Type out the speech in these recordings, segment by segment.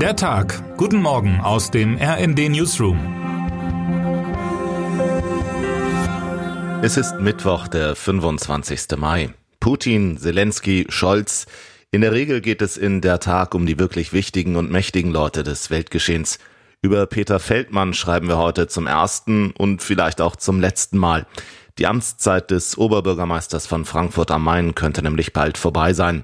Der Tag. Guten Morgen aus dem RND Newsroom. Es ist Mittwoch, der 25. Mai. Putin, Zelensky, Scholz. In der Regel geht es in der Tag um die wirklich wichtigen und mächtigen Leute des Weltgeschehens. Über Peter Feldmann schreiben wir heute zum ersten und vielleicht auch zum letzten Mal. Die Amtszeit des Oberbürgermeisters von Frankfurt am Main könnte nämlich bald vorbei sein.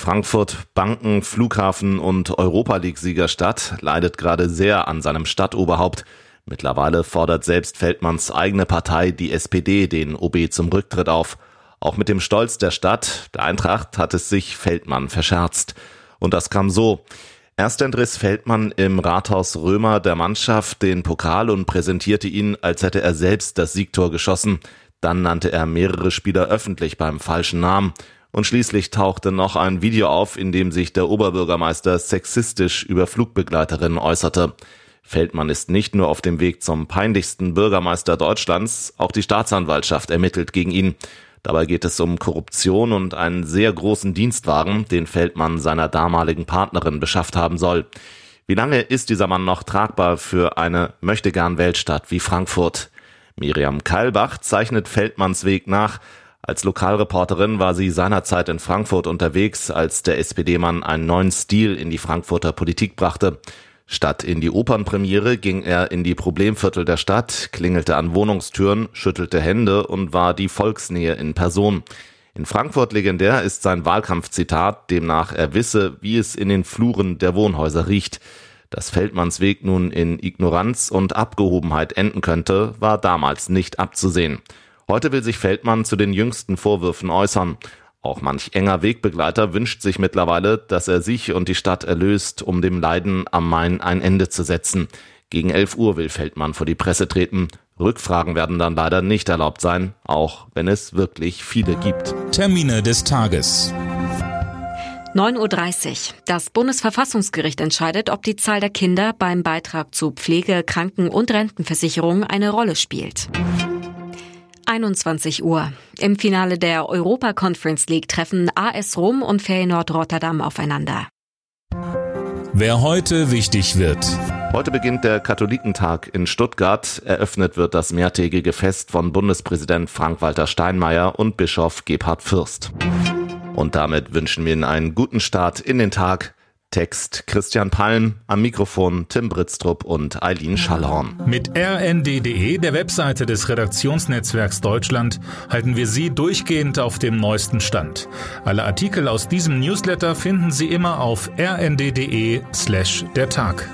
Frankfurt, Banken, Flughafen und Europa League-Siegerstadt leidet gerade sehr an seinem Stadtoberhaupt. Mittlerweile fordert selbst Feldmanns eigene Partei, die SPD, den OB zum Rücktritt auf. Auch mit dem Stolz der Stadt, der Eintracht, hat es sich Feldmann verscherzt. Und das kam so. Erst entriss Feldmann im Rathaus Römer der Mannschaft den Pokal und präsentierte ihn, als hätte er selbst das Siegtor geschossen. Dann nannte er mehrere Spieler öffentlich beim falschen Namen. Und schließlich tauchte noch ein Video auf, in dem sich der Oberbürgermeister sexistisch über Flugbegleiterinnen äußerte. Feldmann ist nicht nur auf dem Weg zum peinlichsten Bürgermeister Deutschlands, auch die Staatsanwaltschaft ermittelt gegen ihn. Dabei geht es um Korruption und einen sehr großen Dienstwagen, den Feldmann seiner damaligen Partnerin beschafft haben soll. Wie lange ist dieser Mann noch tragbar für eine möchtegern Weltstadt wie Frankfurt? Miriam Keilbach zeichnet Feldmanns Weg nach. Als Lokalreporterin war sie seinerzeit in Frankfurt unterwegs, als der SPD-Mann einen neuen Stil in die Frankfurter Politik brachte. Statt in die Opernpremiere ging er in die Problemviertel der Stadt, klingelte an Wohnungstüren, schüttelte Hände und war die Volksnähe in Person. In Frankfurt legendär ist sein Wahlkampfzitat, demnach er wisse, wie es in den Fluren der Wohnhäuser riecht. Dass Feldmanns Weg nun in Ignoranz und Abgehobenheit enden könnte, war damals nicht abzusehen. Heute will sich Feldmann zu den jüngsten Vorwürfen äußern. Auch manch enger Wegbegleiter wünscht sich mittlerweile, dass er sich und die Stadt erlöst, um dem Leiden am Main ein Ende zu setzen. Gegen 11 Uhr will Feldmann vor die Presse treten. Rückfragen werden dann leider nicht erlaubt sein, auch wenn es wirklich viele gibt. Termine des Tages. 9.30 Uhr. Das Bundesverfassungsgericht entscheidet, ob die Zahl der Kinder beim Beitrag zu Pflege, Kranken- und Rentenversicherung eine Rolle spielt. 21 Uhr. Im Finale der Europa Conference League treffen AS Rom und Feyenoord Rotterdam aufeinander. Wer heute wichtig wird. Heute beginnt der Katholikentag in Stuttgart. Eröffnet wird das mehrtägige Fest von Bundespräsident Frank-Walter Steinmeier und Bischof Gebhard Fürst. Und damit wünschen wir Ihnen einen guten Start in den Tag. Text Christian Palm, am Mikrofon Tim Britztrup und Eileen Schallhorn. Mit rnd.de, der Webseite des Redaktionsnetzwerks Deutschland, halten wir Sie durchgehend auf dem neuesten Stand. Alle Artikel aus diesem Newsletter finden Sie immer auf rnd.de slash der Tag.